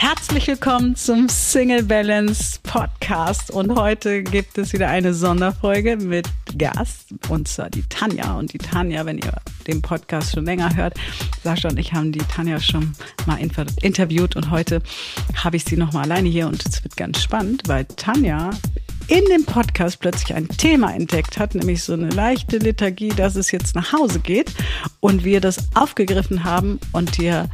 Herzlich willkommen zum Single Balance Podcast. Und heute gibt es wieder eine Sonderfolge mit Gast. Und zwar die Tanja. Und die Tanja, wenn ihr den Podcast schon länger hört, Sascha und ich haben die Tanja schon mal interviewt. Und heute habe ich sie noch mal alleine hier. Und es wird ganz spannend, weil Tanja in dem Podcast plötzlich ein Thema entdeckt hat, nämlich so eine leichte Liturgie, dass es jetzt nach Hause geht. Und wir das aufgegriffen haben und dir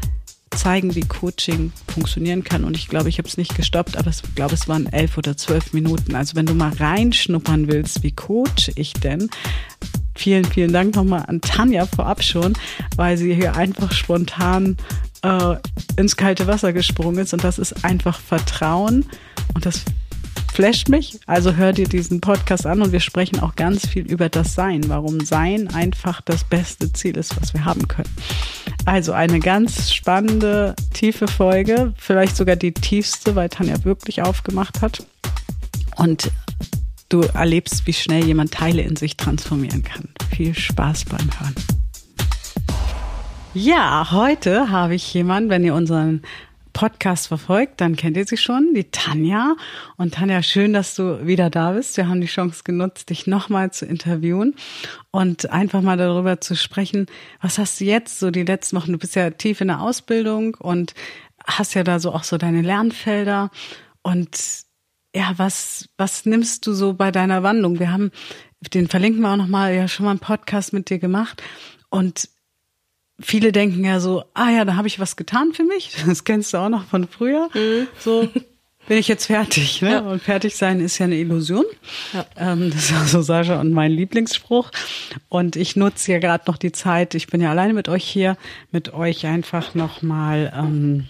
zeigen, wie Coaching funktionieren kann. Und ich glaube, ich habe es nicht gestoppt, aber ich glaube, es waren elf oder zwölf Minuten. Also wenn du mal reinschnuppern willst, wie coach ich denn? Vielen, vielen Dank nochmal an Tanja vorab schon, weil sie hier einfach spontan äh, ins kalte Wasser gesprungen ist. Und das ist einfach Vertrauen. Und das flasht mich. Also hör dir diesen Podcast an und wir sprechen auch ganz viel über das Sein, warum Sein einfach das beste Ziel ist, was wir haben können. Also eine ganz spannende, tiefe Folge, vielleicht sogar die tiefste, weil Tanja wirklich aufgemacht hat. Und du erlebst, wie schnell jemand Teile in sich transformieren kann. Viel Spaß beim Hören. Ja, heute habe ich jemanden, wenn ihr unseren Podcast verfolgt, dann kennt ihr sie schon, die Tanja. Und Tanja, schön, dass du wieder da bist. Wir haben die Chance genutzt, dich nochmal zu interviewen und einfach mal darüber zu sprechen. Was hast du jetzt so die letzten Wochen? Du bist ja tief in der Ausbildung und hast ja da so auch so deine Lernfelder. Und ja, was, was nimmst du so bei deiner Wandlung? Wir haben, den verlinken wir auch nochmal, ja schon mal einen Podcast mit dir gemacht. Und viele denken ja so, ah ja, da habe ich was getan für mich. Das kennst du auch noch von früher. Mhm. So bin ich jetzt fertig. Ne? Ja. Und fertig sein ist ja eine Illusion. Ja. Ähm, das ist also Sascha und mein Lieblingsspruch. Und ich nutze ja gerade noch die Zeit. Ich bin ja alleine mit euch hier, mit euch einfach nochmal ähm,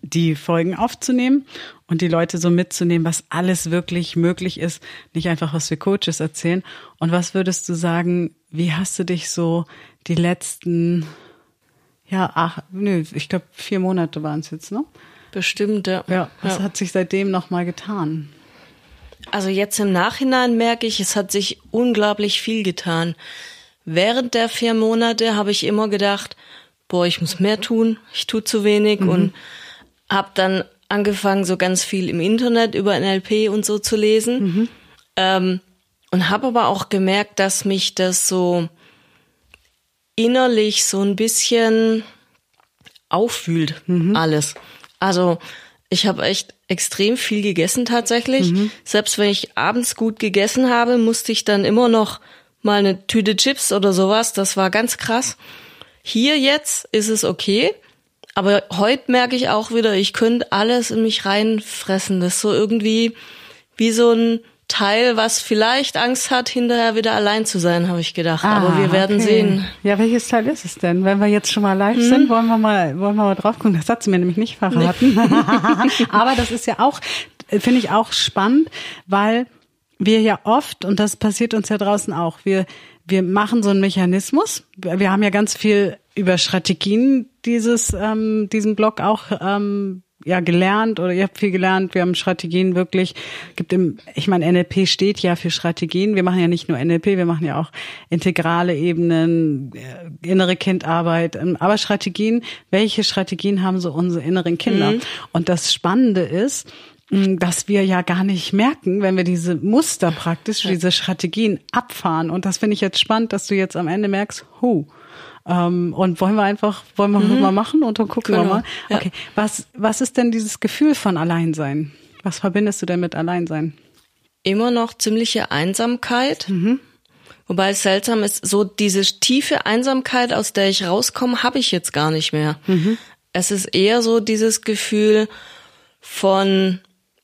die Folgen aufzunehmen und die Leute so mitzunehmen, was alles wirklich möglich ist. Nicht einfach, was wir Coaches erzählen. Und was würdest du sagen, wie hast du dich so die letzten, ja, ach, nö, ich glaube, vier Monate waren es jetzt, ne? Bestimmt, ja. Ja, was ja. hat sich seitdem nochmal getan? Also jetzt im Nachhinein merke ich, es hat sich unglaublich viel getan. Während der vier Monate habe ich immer gedacht, boah, ich muss mehr tun, ich tue zu wenig mhm. und habe dann angefangen, so ganz viel im Internet über NLP und so zu lesen. Mhm. Ähm, und habe aber auch gemerkt, dass mich das so innerlich so ein bisschen auffühlt, mhm. alles. Also ich habe echt extrem viel gegessen tatsächlich. Mhm. Selbst wenn ich abends gut gegessen habe, musste ich dann immer noch mal eine Tüte Chips oder sowas. Das war ganz krass. Hier jetzt ist es okay. Aber heute merke ich auch wieder, ich könnte alles in mich reinfressen. Das ist so irgendwie wie so ein Teil, was vielleicht Angst hat, hinterher wieder allein zu sein, habe ich gedacht. Ah, Aber wir werden okay. sehen. Ja, welches Teil ist es denn? Wenn wir jetzt schon mal live hm? sind, wollen wir mal, wollen wir mal drauf gucken. Das hat sie mir nämlich nicht verraten. Nee. Aber das ist ja auch, finde ich auch spannend, weil wir ja oft, und das passiert uns ja draußen auch, wir, wir machen so einen Mechanismus. Wir haben ja ganz viel über Strategien dieses, ähm, diesen Blog auch ähm, ja gelernt oder ihr habt viel gelernt. Wir haben Strategien wirklich, gibt im, ich meine, NLP steht ja für Strategien. Wir machen ja nicht nur NLP, wir machen ja auch integrale Ebenen, äh, innere Kindarbeit, ähm, aber Strategien, welche Strategien haben so unsere inneren Kinder? Mhm. Und das Spannende ist, dass wir ja gar nicht merken, wenn wir diese Muster praktisch, diese Strategien abfahren. Und das finde ich jetzt spannend, dass du jetzt am Ende merkst, hu, ähm, und wollen wir einfach, wollen wir mhm. mal machen und dann gucken genau. wir mal. Okay. Ja. Was, was ist denn dieses Gefühl von Alleinsein? Was verbindest du denn mit Alleinsein? Immer noch ziemliche Einsamkeit. Mhm. Wobei es seltsam ist, so diese tiefe Einsamkeit, aus der ich rauskomme, habe ich jetzt gar nicht mehr. Mhm. Es ist eher so dieses Gefühl von,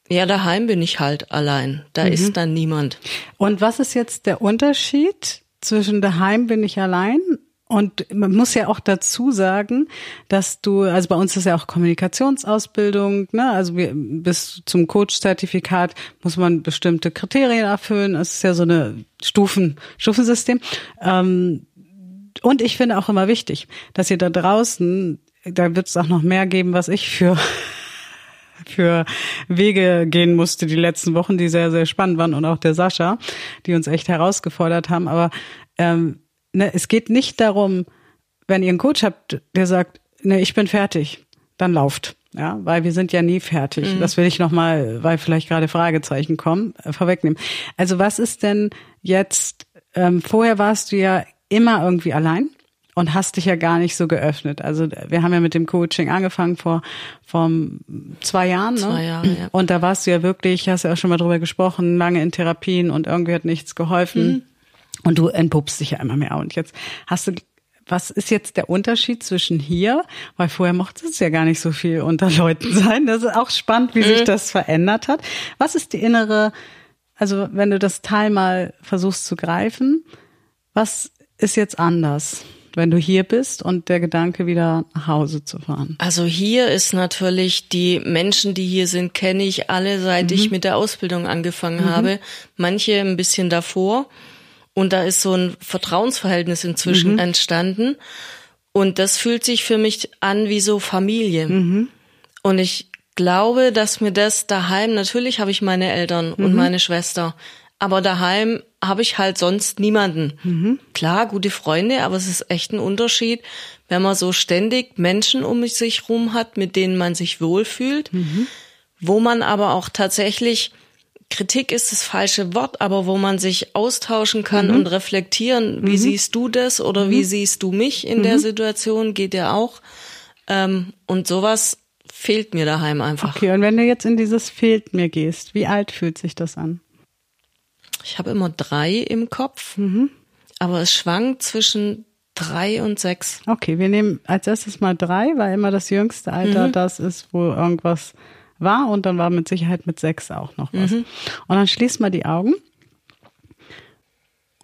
ja, daheim bin ich halt allein. Da mhm. ist dann niemand. Und was ist jetzt der Unterschied zwischen daheim bin ich allein und man muss ja auch dazu sagen, dass du, also bei uns ist ja auch Kommunikationsausbildung, ne? Also wir, bis zum Coach-Zertifikat muss man bestimmte Kriterien erfüllen. Es ist ja so eine Stufen, Stufensystem. Ähm, und ich finde auch immer wichtig, dass ihr da draußen, da wird es auch noch mehr geben, was ich für für Wege gehen musste die letzten Wochen, die sehr, sehr spannend waren und auch der Sascha, die uns echt herausgefordert haben. Aber ähm, ne, es geht nicht darum, wenn ihr einen Coach habt, der sagt, ne, ich bin fertig, dann lauft. Ja, weil wir sind ja nie fertig. Mhm. Das will ich nochmal, weil vielleicht gerade Fragezeichen kommen, äh, vorwegnehmen. Also was ist denn jetzt, ähm, vorher warst du ja immer irgendwie allein und hast dich ja gar nicht so geöffnet. Also wir haben ja mit dem Coaching angefangen vor, vor zwei Jahren. Ne? Zwei Jahre, ja. Und da warst du ja wirklich, hast ja auch schon mal drüber gesprochen, lange in Therapien und irgendwie hat nichts geholfen. Mhm. Und du entpuppst dich ja immer mehr. Und jetzt hast du, was ist jetzt der Unterschied zwischen hier? Weil vorher mochte es ja gar nicht so viel unter Leuten sein. Das ist auch spannend, wie mhm. sich das verändert hat. Was ist die innere, also wenn du das Teil mal versuchst zu greifen, was ist jetzt anders? wenn du hier bist und der Gedanke wieder nach Hause zu fahren? Also hier ist natürlich die Menschen, die hier sind, kenne ich alle, seit mhm. ich mit der Ausbildung angefangen mhm. habe. Manche ein bisschen davor. Und da ist so ein Vertrauensverhältnis inzwischen mhm. entstanden. Und das fühlt sich für mich an wie so Familie. Mhm. Und ich glaube, dass mir das daheim, natürlich habe ich meine Eltern und mhm. meine Schwester, aber daheim habe ich halt sonst niemanden. Mhm. Klar, gute Freunde, aber es ist echt ein Unterschied, wenn man so ständig Menschen um sich rum hat, mit denen man sich wohlfühlt, mhm. wo man aber auch tatsächlich Kritik ist das falsche Wort, aber wo man sich austauschen kann mhm. und reflektieren, wie mhm. siehst du das oder wie mhm. siehst du mich in der mhm. Situation, geht ja auch. Ähm, und sowas fehlt mir daheim einfach. Okay, und wenn du jetzt in dieses fehlt mir gehst, wie alt fühlt sich das an? Ich habe immer drei im Kopf, mhm. aber es schwankt zwischen drei und sechs. Okay, wir nehmen als erstes mal drei, weil immer das jüngste Alter mhm. das ist, wo irgendwas war und dann war mit Sicherheit mit sechs auch noch was. Mhm. Und dann schließ mal die Augen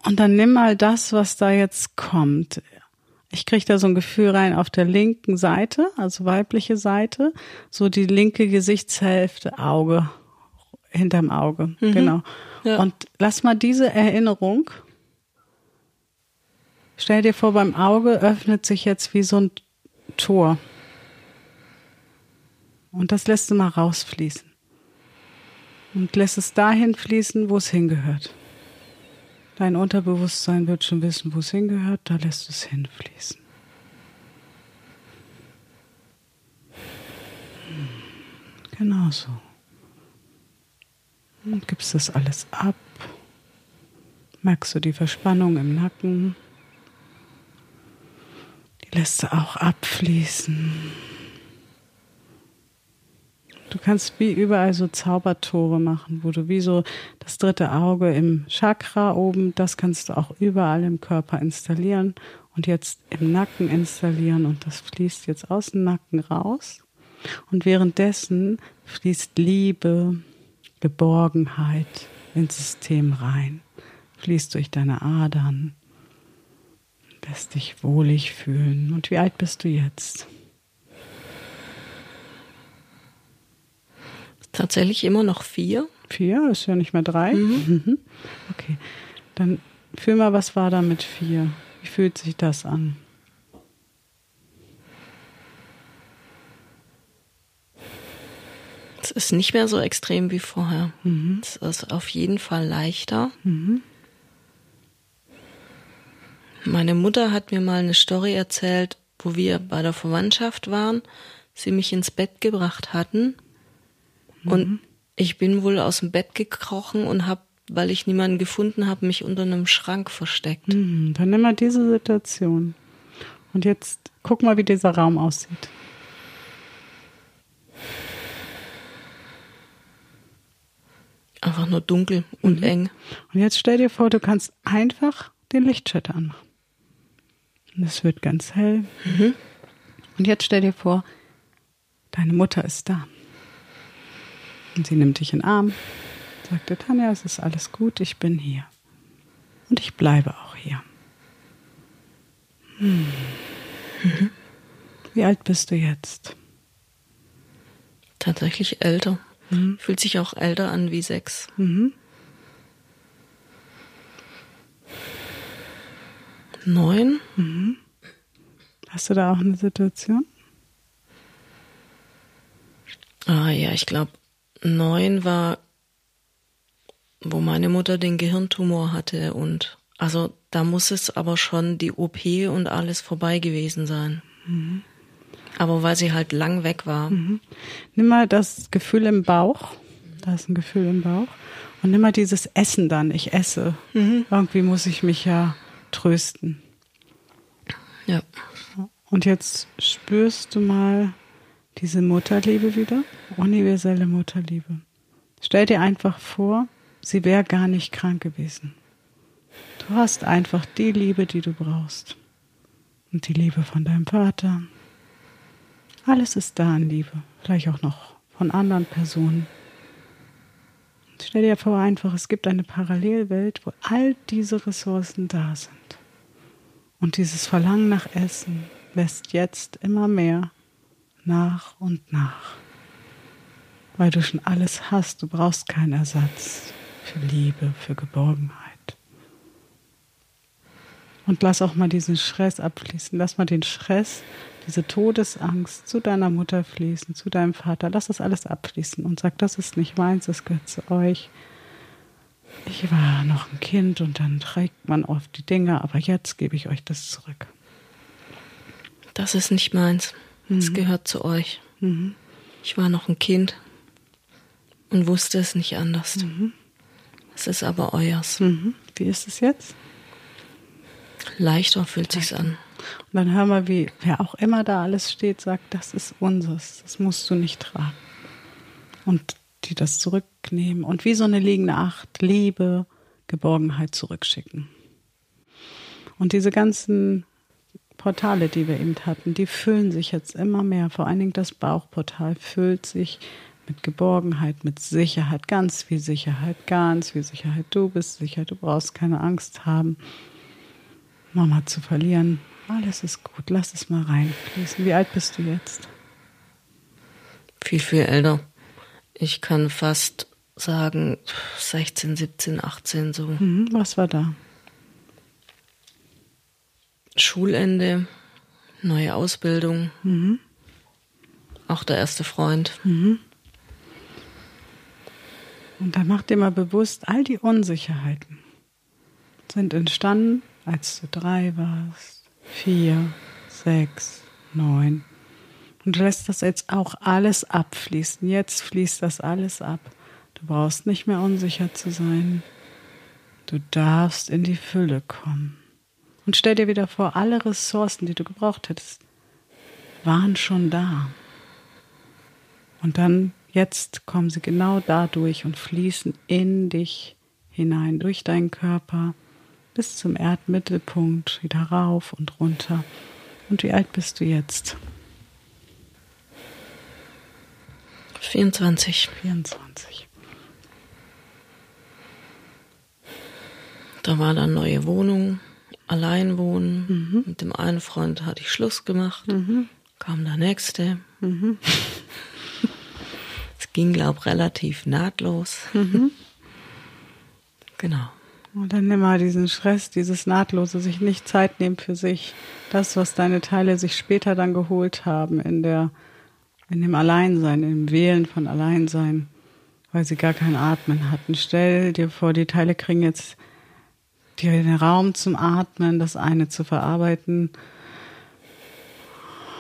und dann nimm mal das, was da jetzt kommt. Ich kriege da so ein Gefühl rein auf der linken Seite, also weibliche Seite, so die linke Gesichtshälfte, Auge, hinterm Auge, mhm. genau. Ja. Und lass mal diese Erinnerung, stell dir vor, beim Auge öffnet sich jetzt wie so ein Tor. Und das lässt du mal rausfließen. Und lässt es dahin fließen, wo es hingehört. Dein Unterbewusstsein wird schon wissen, wo es hingehört, da lässt es hinfließen. Genau so. Und gibst das alles ab. Merkst du die Verspannung im Nacken? Die lässt du auch abfließen. Du kannst wie überall so Zaubertore machen, wo du wie so das dritte Auge im Chakra oben, das kannst du auch überall im Körper installieren und jetzt im Nacken installieren und das fließt jetzt aus dem Nacken raus. Und währenddessen fließt Liebe, Geborgenheit ins System rein, fließt durch deine Adern, lässt dich wohlig fühlen. Und wie alt bist du jetzt? Tatsächlich immer noch vier. Vier, ist ja nicht mehr drei. Mhm. mhm. Okay, dann fühl mal, was war da mit vier? Wie fühlt sich das an? Es ist nicht mehr so extrem wie vorher. Mhm. Es ist auf jeden Fall leichter. Mhm. Meine Mutter hat mir mal eine Story erzählt, wo wir bei der Verwandtschaft waren, sie mich ins Bett gebracht hatten und mhm. ich bin wohl aus dem Bett gekrochen und habe, weil ich niemanden gefunden habe, mich unter einem Schrank versteckt. Mhm. Dann nimm mal diese Situation. Und jetzt guck mal, wie dieser Raum aussieht. Einfach nur dunkel und mhm. eng. Und jetzt stell dir vor, du kannst einfach den Lichtschalter anmachen. Und es wird ganz hell. Mhm. Und jetzt stell dir vor, deine Mutter ist da. Und sie nimmt dich in den Arm, sagte Tanja, es ist alles gut, ich bin hier. Und ich bleibe auch hier. Hm. Mhm. Wie alt bist du jetzt? Tatsächlich älter. Mhm. Fühlt sich auch älter an wie sechs. Mhm. Neun. Mhm. Hast du da auch eine Situation? Ah ja, ich glaube, neun war, wo meine Mutter den Gehirntumor hatte und also da muss es aber schon die OP und alles vorbei gewesen sein. Mhm. Aber weil sie halt lang weg war. Mhm. Nimm mal das Gefühl im Bauch. Da ist ein Gefühl im Bauch. Und nimm mal dieses Essen dann. Ich esse. Mhm. Irgendwie muss ich mich ja trösten. Ja. Und jetzt spürst du mal diese Mutterliebe wieder. Universelle Mutterliebe. Stell dir einfach vor, sie wäre gar nicht krank gewesen. Du hast einfach die Liebe, die du brauchst. Und die Liebe von deinem Vater. Alles ist da an Liebe. Vielleicht auch noch von anderen Personen. Stell dir vor einfach, es gibt eine Parallelwelt, wo all diese Ressourcen da sind. Und dieses Verlangen nach Essen lässt jetzt immer mehr nach und nach. Weil du schon alles hast, du brauchst keinen Ersatz für Liebe, für Geborgenheit. Und lass auch mal diesen Stress abfließen. Lass mal den Stress, diese Todesangst zu deiner Mutter fließen, zu deinem Vater. Lass das alles abfließen und sag, das ist nicht meins, das gehört zu euch. Ich war noch ein Kind und dann trägt man oft die Dinge, aber jetzt gebe ich euch das zurück. Das ist nicht meins. Es mhm. gehört zu euch. Mhm. Ich war noch ein Kind und wusste es nicht anders. Mhm. Es ist aber euers. Mhm. Wie ist es jetzt? Leichter fühlt sich's an. Und dann hör mal, wie wer auch immer da alles steht, sagt, das ist unseres, das musst du nicht tragen. Und die das zurücknehmen und wie so eine liegende Acht Liebe, Geborgenheit zurückschicken. Und diese ganzen Portale, die wir eben hatten, die füllen sich jetzt immer mehr. Vor allen Dingen das Bauchportal füllt sich mit Geborgenheit, mit Sicherheit, ganz viel Sicherheit, ganz viel Sicherheit. Du bist sicher, du brauchst keine Angst haben. Mama zu verlieren. Alles ist gut, lass es mal reinfließen. Wie alt bist du jetzt? Viel, viel älter. Ich kann fast sagen 16, 17, 18 so. Mhm, was war da? Schulende, neue Ausbildung, mhm. auch der erste Freund. Mhm. Und dann mach dir mal bewusst, all die Unsicherheiten sind entstanden als du drei warst, vier, sechs, neun. Und du lässt das jetzt auch alles abfließen. Jetzt fließt das alles ab. Du brauchst nicht mehr unsicher zu sein. Du darfst in die Fülle kommen. Und stell dir wieder vor, alle Ressourcen, die du gebraucht hättest, waren schon da. Und dann, jetzt kommen sie genau dadurch und fließen in dich hinein, durch deinen Körper, bis zum Erdmittelpunkt, wieder rauf und runter. Und wie alt bist du jetzt? 24. 24. Da war dann neue Wohnung, allein wohnen. Mhm. Mit dem einen Freund hatte ich Schluss gemacht. Mhm. Kam der nächste. Mhm. Es ging, glaube ich, relativ nahtlos. Mhm. Genau. Und dann nimm mal diesen Stress, dieses Nahtlose, sich nicht Zeit nehmen für sich. Das, was deine Teile sich später dann geholt haben in der, in dem Alleinsein, im Wählen von Alleinsein, weil sie gar kein Atmen hatten. Stell dir vor, die Teile kriegen jetzt den Raum zum Atmen, das eine zu verarbeiten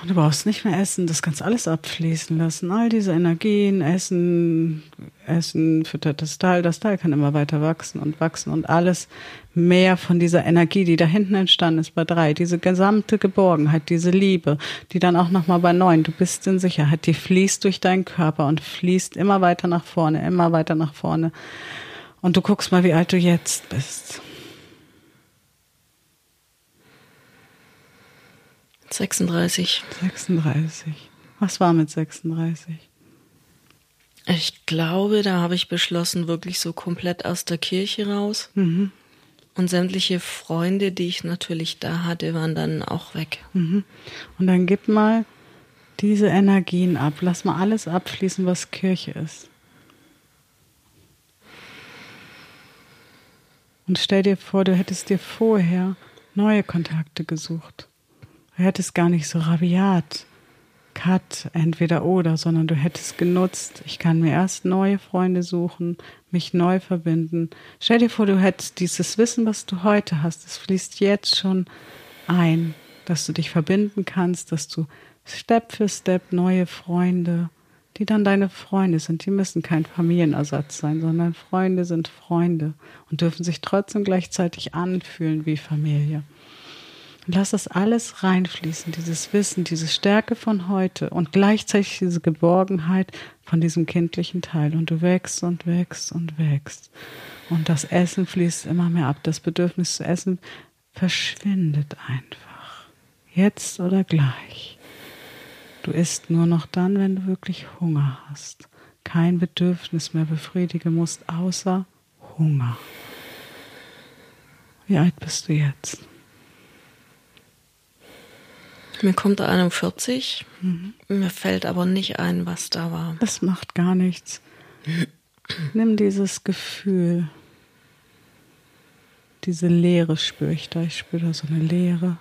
Du brauchst nicht mehr essen, das kannst alles abfließen lassen. All diese Energien, Essen, Essen füttert das Teil, das Teil kann immer weiter wachsen und wachsen und alles mehr von dieser Energie, die da hinten entstanden ist bei drei, diese gesamte Geborgenheit, diese Liebe, die dann auch nochmal bei neun, du bist in Sicherheit, die fließt durch deinen Körper und fließt immer weiter nach vorne, immer weiter nach vorne. Und du guckst mal, wie alt du jetzt bist. 36. 36. Was war mit 36? Ich glaube, da habe ich beschlossen, wirklich so komplett aus der Kirche raus. Mhm. Und sämtliche Freunde, die ich natürlich da hatte, waren dann auch weg. Mhm. Und dann gib mal diese Energien ab. Lass mal alles abschließen, was Kirche ist. Und stell dir vor, du hättest dir vorher neue Kontakte gesucht. Du hättest gar nicht so rabiat, Cut, entweder oder, sondern du hättest genutzt, ich kann mir erst neue Freunde suchen, mich neu verbinden. Stell dir vor, du hättest dieses Wissen, was du heute hast, es fließt jetzt schon ein, dass du dich verbinden kannst, dass du Step für Step neue Freunde, die dann deine Freunde sind. Die müssen kein Familienersatz sein, sondern Freunde sind Freunde und dürfen sich trotzdem gleichzeitig anfühlen wie Familie. Lass das alles reinfließen, dieses Wissen, diese Stärke von heute und gleichzeitig diese Geborgenheit von diesem kindlichen Teil. Und du wächst und wächst und wächst. Und das Essen fließt immer mehr ab. Das Bedürfnis zu essen verschwindet einfach. Jetzt oder gleich. Du isst nur noch dann, wenn du wirklich Hunger hast. Kein Bedürfnis mehr befriedigen musst, außer Hunger. Wie alt bist du jetzt? Mir kommt 41. Mhm. Mir fällt aber nicht ein, was da war. Das macht gar nichts. Nimm dieses Gefühl. Diese Leere spüre ich da. Ich spüre da so eine Leere.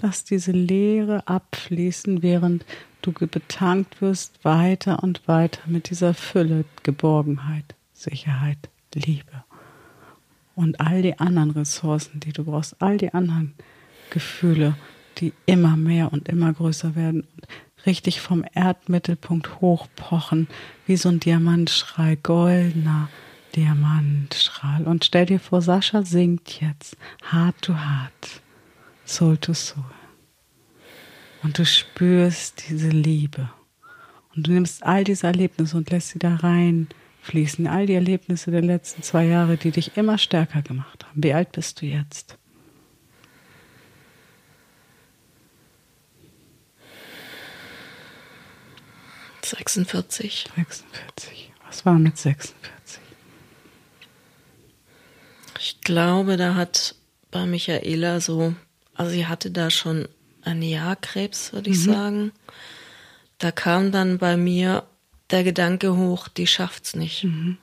Lass diese Leere abfließen, während du betankt wirst, weiter und weiter mit dieser Fülle, Geborgenheit, Sicherheit, Liebe. Und all die anderen Ressourcen, die du brauchst, all die anderen Gefühle, die immer mehr und immer größer werden und richtig vom Erdmittelpunkt hochpochen, wie so ein Diamantschrei, goldener Diamantstrahl. Und stell dir vor, Sascha singt jetzt Heart to Heart, Soul to Soul. Und du spürst diese Liebe. Und du nimmst all diese Erlebnisse und lässt sie da reinfließen. All die Erlebnisse der letzten zwei Jahre, die dich immer stärker gemacht haben. Wie alt bist du jetzt? 46. 46. Was war mit 46? Ich glaube, da hat bei Michaela so, also sie hatte da schon ein Jahr Krebs, würde ich mhm. sagen. Da kam dann bei mir der Gedanke hoch, die schafft's nicht. Mhm.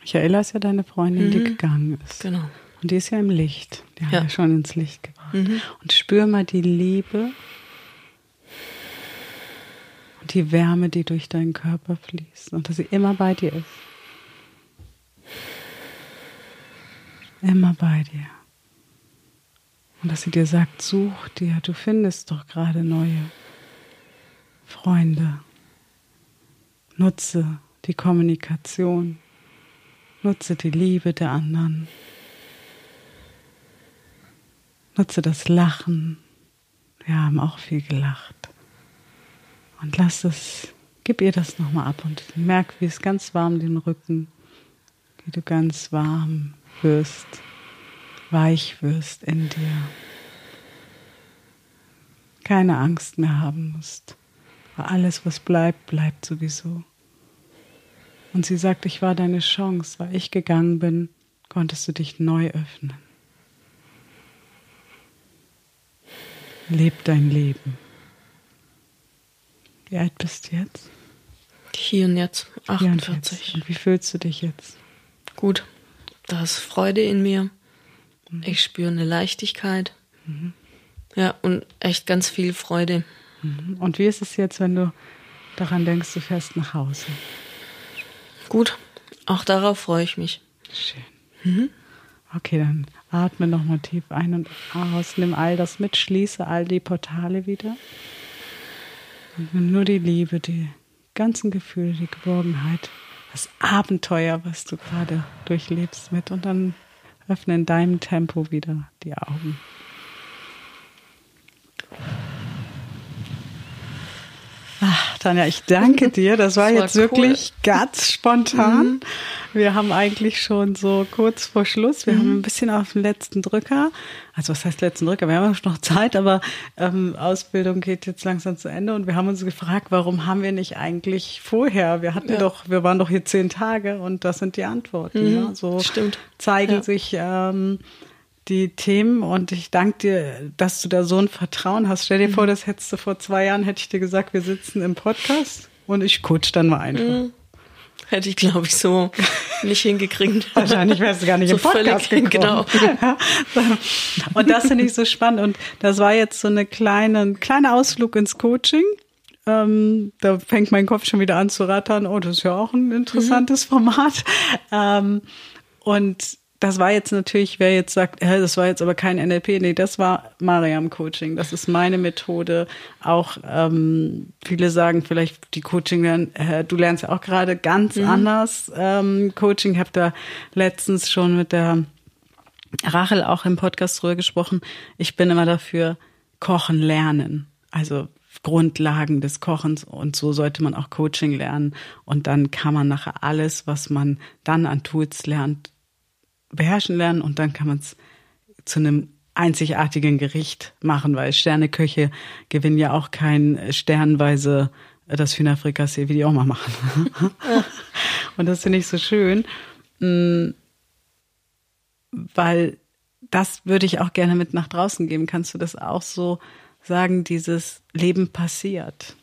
Michaela ist ja deine Freundin, mhm. die gegangen ist. Genau. Und die ist ja im Licht. Die ja. haben wir schon ins Licht gebracht. Mhm. Und spür mal die Liebe die Wärme, die durch deinen Körper fließt und dass sie immer bei dir ist. Immer bei dir. Und dass sie dir sagt, such dir, du findest doch gerade neue Freunde. Nutze die Kommunikation. Nutze die Liebe der anderen. Nutze das Lachen. Wir haben auch viel gelacht. Und lass es, gib ihr das nochmal ab und merk, wie es ganz warm den Rücken, wie du ganz warm wirst, weich wirst in dir. Keine Angst mehr haben musst. Weil alles, was bleibt, bleibt sowieso. Und sie sagt, ich war deine Chance, weil ich gegangen bin, konntest du dich neu öffnen. Leb dein Leben. Wie alt bist du jetzt? Hier und jetzt, 48. Und, jetzt. und wie fühlst du dich jetzt? Gut. Da ist Freude in mir. Mhm. Ich spüre eine Leichtigkeit. Mhm. Ja, und echt ganz viel Freude. Mhm. Und wie ist es jetzt, wenn du daran denkst, du fährst nach Hause? Gut. Auch darauf freue ich mich. Schön. Mhm. Okay, dann atme nochmal tief ein und aus, nimm all das mit, schließe all die Portale wieder. Nur die Liebe, die ganzen Gefühle, die Geborgenheit, das Abenteuer, was du gerade durchlebst mit. Und dann öffne in deinem Tempo wieder die Augen. Ach, Tanja, ich danke dir. Das war, das war jetzt cool. wirklich ganz spontan. Mhm. Wir haben eigentlich schon so kurz vor Schluss, wir mhm. haben ein bisschen auf den letzten Drücker. Also was heißt letzten Drücker? Wir haben noch Zeit, aber ähm, Ausbildung geht jetzt langsam zu Ende und wir haben uns gefragt, warum haben wir nicht eigentlich vorher? Wir hatten ja. doch, wir waren doch hier zehn Tage und das sind die Antworten. Mhm. Ja? So Stimmt. zeigen ja. sich ähm, die Themen und ich danke dir, dass du da so ein Vertrauen hast. Stell dir mhm. vor, das hättest du vor zwei Jahren, hätte ich dir gesagt, wir sitzen im Podcast und ich coach dann mal einfach. Mhm. Hätte ich, glaube ich, so nicht hingekriegt. Wahrscheinlich wärst du gar nicht so im Podcast völlig, gekommen. Genau. Und das finde ich so spannend. Und das war jetzt so eine kleine, ein kleiner Ausflug ins Coaching. Ähm, da fängt mein Kopf schon wieder an zu rattern. Oh, das ist ja auch ein interessantes mhm. Format. Ähm, und das war jetzt natürlich, wer jetzt sagt, äh, das war jetzt aber kein NLP, nee, das war Mariam Coaching. Das ist meine Methode. Auch ähm, viele sagen vielleicht, die Coaching, äh, du lernst ja auch gerade ganz mhm. anders ähm, Coaching. Ich habe da letztens schon mit der Rachel auch im Podcast drüber gesprochen. Ich bin immer dafür, kochen lernen. Also Grundlagen des Kochens und so sollte man auch Coaching lernen und dann kann man nachher alles, was man dann an Tools lernt, beherrschen lernen und dann kann man es zu einem einzigartigen Gericht machen, weil Sterneköche gewinnen ja auch kein sternweise das Hühnerfrikassee, wie die auch mal machen. und das finde ich so schön, mm, weil das würde ich auch gerne mit nach draußen geben. Kannst du das auch so sagen, dieses Leben passiert?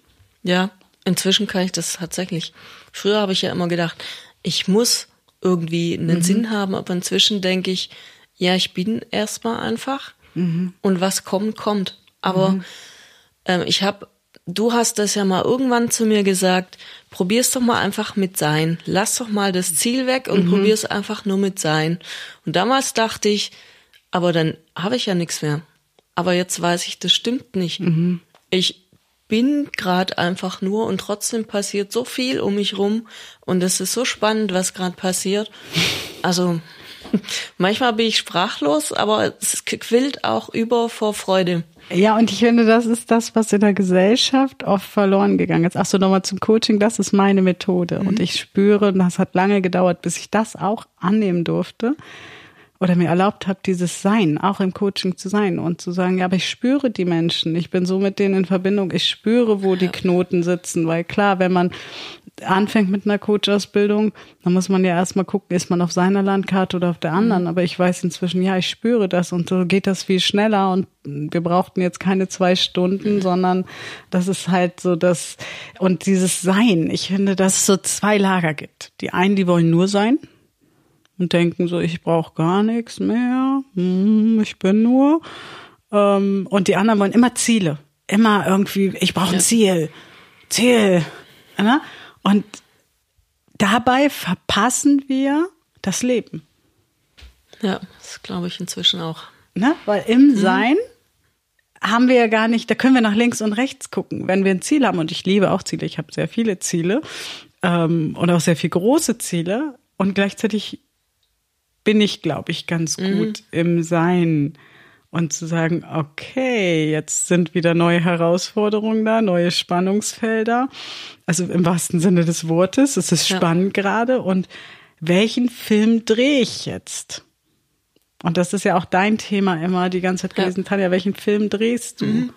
Ja, inzwischen kann ich das tatsächlich. Früher habe ich ja immer gedacht, ich muss irgendwie einen mhm. Sinn haben, aber inzwischen denke ich, ja, ich bin erstmal einfach mhm. und was kommt, kommt. Aber mhm. ähm, ich habe, du hast das ja mal irgendwann zu mir gesagt, probier's doch mal einfach mit sein. Lass doch mal das Ziel weg und mhm. probier's einfach nur mit sein. Und damals dachte ich, aber dann habe ich ja nichts mehr. Aber jetzt weiß ich, das stimmt nicht. Mhm. Ich bin gerade einfach nur und trotzdem passiert so viel um mich rum und es ist so spannend, was gerade passiert. Also manchmal bin ich sprachlos, aber es quillt auch über vor Freude. Ja, und ich finde, das ist das, was in der Gesellschaft oft verloren gegangen ist. Ach so, nochmal zum Coaching, das ist meine Methode. Mhm. Und ich spüre, und das hat lange gedauert, bis ich das auch annehmen durfte oder mir erlaubt habe, dieses Sein, auch im Coaching zu sein und zu sagen, ja, aber ich spüre die Menschen, ich bin so mit denen in Verbindung, ich spüre, wo die Knoten sitzen, weil klar, wenn man anfängt mit einer Coach-Ausbildung, dann muss man ja erstmal gucken, ist man auf seiner Landkarte oder auf der anderen, mhm. aber ich weiß inzwischen, ja, ich spüre das und so geht das viel schneller und wir brauchten jetzt keine zwei Stunden, mhm. sondern das ist halt so das, und dieses Sein, ich finde, dass es so zwei Lager gibt. Die einen, die wollen nur sein, und denken so, ich brauche gar nichts mehr, hm, ich bin nur. Ähm, und die anderen wollen immer Ziele, immer irgendwie, ich brauche ein Ziel, Ziel. Ne? Und dabei verpassen wir das Leben. Ja, das glaube ich inzwischen auch. Ne? Weil im mhm. Sein haben wir ja gar nicht, da können wir nach links und rechts gucken. Wenn wir ein Ziel haben, und ich liebe auch Ziele, ich habe sehr viele Ziele ähm, und auch sehr viele große Ziele und gleichzeitig bin ich, glaube ich, ganz mhm. gut mhm. im Sein und zu sagen, okay, jetzt sind wieder neue Herausforderungen da, neue Spannungsfelder. Also im wahrsten Sinne des Wortes, es ist ja. spannend gerade und welchen Film drehe ich jetzt? Und das ist ja auch dein Thema immer die ganze Zeit gewesen, ja. Tanja, welchen Film drehst du? Mhm.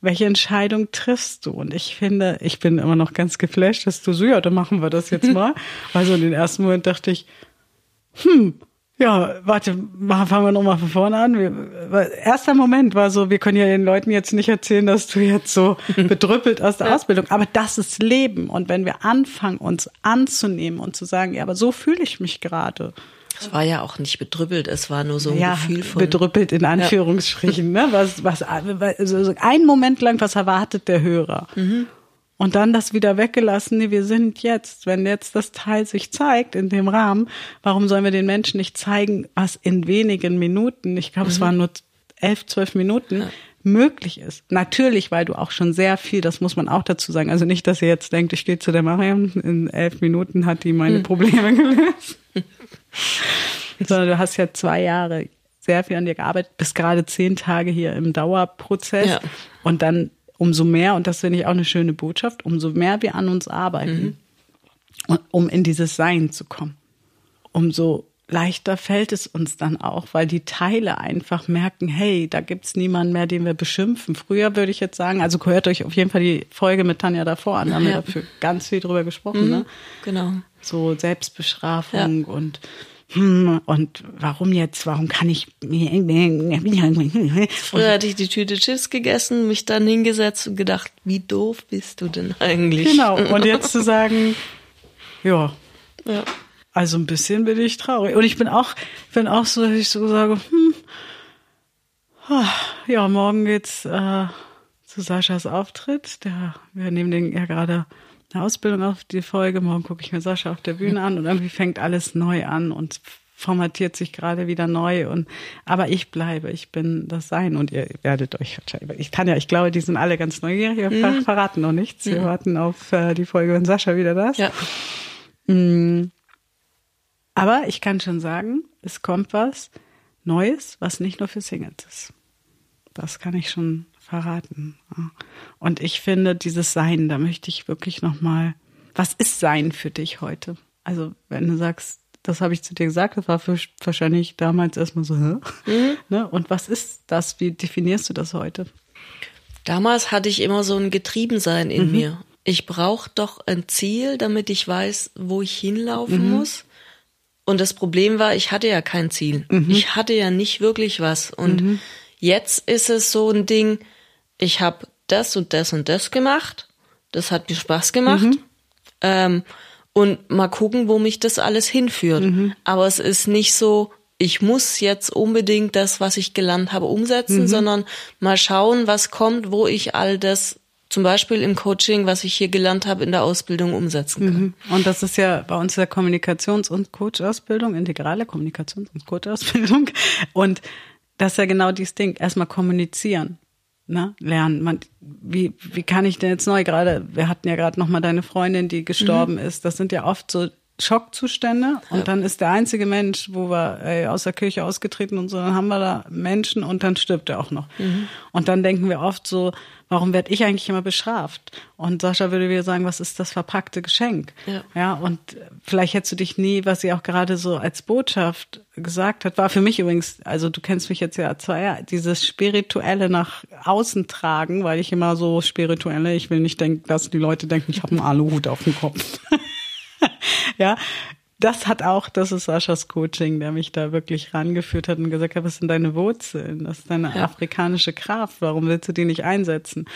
Welche Entscheidung triffst du? Und ich finde, ich bin immer noch ganz geflasht, dass du so, ja, dann machen wir das jetzt mal. Also in den ersten Moment dachte ich, hm, ja, warte, fangen wir nochmal von vorne an. Wir, erster Moment war so, wir können ja den Leuten jetzt nicht erzählen, dass du jetzt so bedrüppelt aus der ja. Ausbildung, aber das ist Leben. Und wenn wir anfangen, uns anzunehmen und zu sagen, ja, aber so fühle ich mich gerade. Es war ja auch nicht bedrüppelt, es war nur so ein ja, Gefühl von. Bedrüppelt in Anführungsstrichen, ja. ne? Was, was, also ein Moment lang, was erwartet der Hörer? Mhm. Und dann das wieder weggelassen, nee, wir sind jetzt, wenn jetzt das Teil sich zeigt in dem Rahmen, warum sollen wir den Menschen nicht zeigen, was in wenigen Minuten, ich glaube, mhm. es waren nur elf, zwölf Minuten, ja. möglich ist. Natürlich, weil du auch schon sehr viel, das muss man auch dazu sagen, also nicht, dass ihr jetzt denkt, ich stehe zu der Mariam, in elf Minuten hat die meine mhm. Probleme gelöst. Sondern du hast ja zwei Jahre sehr viel an dir gearbeitet, bist gerade zehn Tage hier im Dauerprozess ja. und dann umso mehr, und das finde ich auch eine schöne Botschaft, umso mehr wir an uns arbeiten, mhm. um in dieses Sein zu kommen, umso leichter fällt es uns dann auch, weil die Teile einfach merken, hey, da gibt's niemanden mehr, den wir beschimpfen. Früher würde ich jetzt sagen, also hört euch auf jeden Fall die Folge mit Tanja davor an, da haben ja. wir dafür ganz viel drüber gesprochen, mhm, ne? Genau. So Selbstbestrafung ja. und hm, und warum jetzt, warum kann ich Früher hatte ich die Tüte Chips gegessen, mich dann hingesetzt und gedacht, wie doof bist du denn eigentlich? Genau, und jetzt zu sagen, ja. ja. Also ein bisschen bin ich traurig. Und ich bin auch, bin auch so, dass ich so sage, hm, ah, ja, morgen geht's äh, zu Saschas Auftritt. Der, wir nehmen den ja gerade eine Ausbildung auf die Folge. Morgen gucke ich mir Sascha auf der Bühne an und irgendwie fängt alles neu an und formatiert sich gerade wieder neu und aber ich bleibe, ich bin das Sein und ihr werdet euch wahrscheinlich, ich kann ja, ich glaube, die sind alle ganz neugierig, wir mhm. verraten noch nichts, wir mhm. warten auf äh, die Folge, wenn Sascha wieder da ist. Ja. Mhm. Aber ich kann schon sagen, es kommt was Neues, was nicht nur für Singles ist. Das kann ich schon verraten. Und ich finde dieses Sein, da möchte ich wirklich noch mal, was ist Sein für dich heute? Also wenn du sagst, das habe ich zu dir gesagt, das war für, wahrscheinlich damals erstmal so, hä? Mhm. Ne? Und was ist das? Wie definierst du das heute? Damals hatte ich immer so ein Getriebensein in mhm. mir. Ich brauche doch ein Ziel, damit ich weiß, wo ich hinlaufen mhm. muss. Und das Problem war, ich hatte ja kein Ziel. Mhm. Ich hatte ja nicht wirklich was. Und mhm. jetzt ist es so ein Ding, ich habe das und das und das gemacht. Das hat mir Spaß gemacht. Mhm. Ähm, und mal gucken, wo mich das alles hinführt. Mhm. Aber es ist nicht so, ich muss jetzt unbedingt das, was ich gelernt habe, umsetzen, mhm. sondern mal schauen, was kommt, wo ich all das zum Beispiel im Coaching, was ich hier gelernt habe, in der Ausbildung umsetzen kann. Mhm. Und das ist ja bei uns der Kommunikations- und Coach-Ausbildung, integrale Kommunikations- und Coach-Ausbildung. Und das ist ja genau dieses Ding. Erstmal kommunizieren ne, lernen. Man, wie, wie kann ich denn jetzt neu gerade, wir hatten ja gerade noch mal deine Freundin, die gestorben mhm. ist. Das sind ja oft so Schockzustände und ja. dann ist der einzige Mensch, wo wir ey, aus der Kirche ausgetreten und so, dann haben wir da Menschen und dann stirbt er auch noch. Mhm. Und dann denken wir oft so, warum werde ich eigentlich immer bestraft? Und Sascha würde wieder sagen, was ist das verpackte Geschenk? Ja. ja, und vielleicht hättest du dich nie, was sie auch gerade so als Botschaft gesagt hat, war für mich übrigens, also du kennst mich jetzt ja zwei Jahre, dieses spirituelle nach außen tragen, weil ich immer so spirituelle, ich will nicht denken, dass die Leute denken, ich habe einen Aluhut auf dem Kopf. ja, das hat auch, das ist Saschas Coaching, der mich da wirklich rangeführt hat und gesagt hat, was sind deine Wurzeln? Das ist deine ja. afrikanische Kraft. Warum willst du die nicht einsetzen?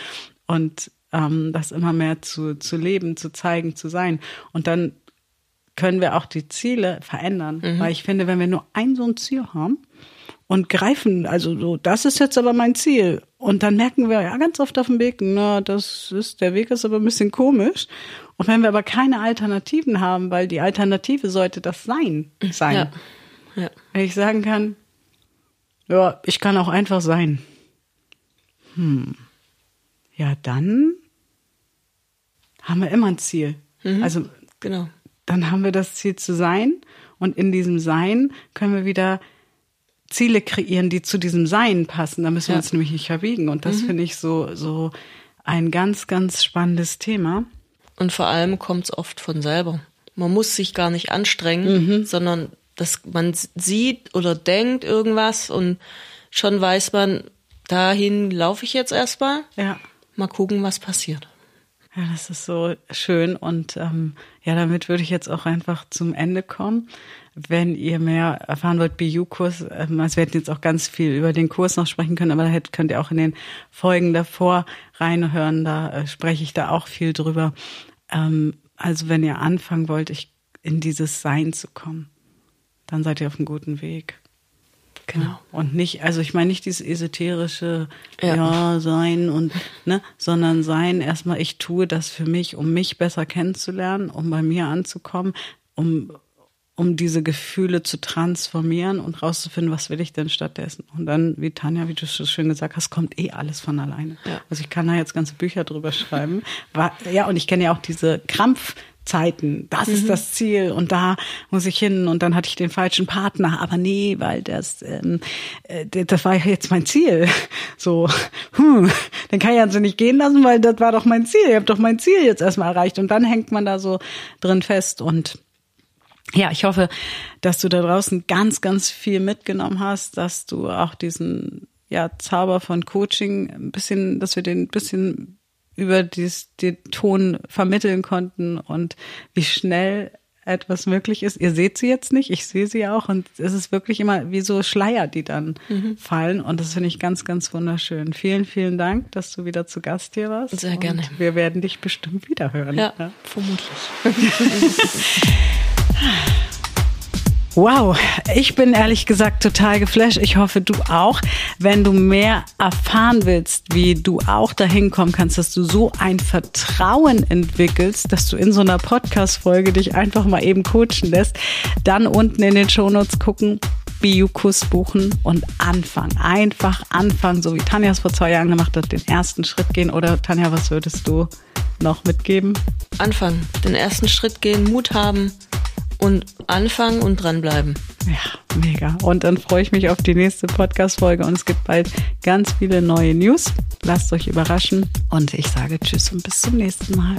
Und ähm, das immer mehr zu, zu leben, zu zeigen, zu sein. Und dann können wir auch die Ziele verändern. Mhm. Weil ich finde, wenn wir nur ein so ein Ziel haben, und greifen, also so, das ist jetzt aber mein Ziel. Und dann merken wir ja ganz oft auf dem Weg, na, das ist, der Weg ist aber ein bisschen komisch. Und wenn wir aber keine Alternativen haben, weil die Alternative sollte das Sein sein. Ja. Ja. Wenn ich sagen kann, ja, ich kann auch einfach sein. Hm. Ja, dann haben wir immer ein Ziel. Mhm. Also, genau. Dann haben wir das Ziel zu sein und in diesem Sein können wir wieder Ziele kreieren, die zu diesem Sein passen. Da müssen wir ja. uns nämlich nicht verbiegen. Und das mhm. finde ich so, so ein ganz, ganz spannendes Thema. Und vor allem kommt es oft von selber. Man muss sich gar nicht anstrengen, mhm. sondern dass man sieht oder denkt irgendwas und schon weiß man, dahin laufe ich jetzt erstmal. Ja. Mal gucken, was passiert. Ja, das ist so schön. Und ähm, ja, damit würde ich jetzt auch einfach zum Ende kommen. Wenn ihr mehr erfahren wollt, BU-Kurs, ähm, also wir hätten jetzt auch ganz viel über den Kurs noch sprechen können, aber da könnt ihr auch in den Folgen davor reinhören, da äh, spreche ich da auch viel drüber. Ähm, also wenn ihr anfangen wollt, ich, in dieses Sein zu kommen, dann seid ihr auf einem guten Weg. Genau. Und nicht, also ich meine nicht dieses esoterische ja. ja, sein und ne, sondern sein erstmal, ich tue das für mich, um mich besser kennenzulernen, um bei mir anzukommen, um um diese Gefühle zu transformieren und rauszufinden, was will ich denn stattdessen. Und dann, wie Tanja, wie du so schön gesagt hast, kommt eh alles von alleine. Ja. Also ich kann da jetzt ganze Bücher drüber schreiben. War, ja, und ich kenne ja auch diese Krampf, Zeiten, das mhm. ist das Ziel und da muss ich hin und dann hatte ich den falschen Partner, aber nee, weil das ähm, äh, das war jetzt mein Ziel. So, hm, dann kann ich also nicht gehen lassen, weil das war doch mein Ziel. Ich habe doch mein Ziel jetzt erstmal erreicht und dann hängt man da so drin fest und ja, ich hoffe, dass du da draußen ganz, ganz viel mitgenommen hast, dass du auch diesen ja, Zauber von Coaching ein bisschen, dass wir den ein bisschen über dies, den Ton vermitteln konnten und wie schnell etwas möglich ist. Ihr seht sie jetzt nicht, ich sehe sie auch und es ist wirklich immer wie so Schleier, die dann mhm. fallen und das finde ich ganz, ganz wunderschön. Vielen, vielen Dank, dass du wieder zu Gast hier warst. Sehr gerne. wir werden dich bestimmt wieder hören. Ja, ja. vermutlich. Wow, ich bin ehrlich gesagt total geflasht. Ich hoffe, du auch. Wenn du mehr erfahren willst, wie du auch dahin kommen kannst, dass du so ein Vertrauen entwickelst, dass du in so einer Podcast-Folge dich einfach mal eben coachen lässt, dann unten in den Shownotes gucken, Biokurs buchen und anfangen. Einfach anfangen, so wie Tanja es vor zwei Jahren gemacht hat, den ersten Schritt gehen. Oder Tanja, was würdest du noch mitgeben? Anfangen, den ersten Schritt gehen, Mut haben und anfangen und dranbleiben. Ja, mega. Und dann freue ich mich auf die nächste Podcast-Folge und es gibt bald ganz viele neue News. Lasst euch überraschen und ich sage Tschüss und bis zum nächsten Mal.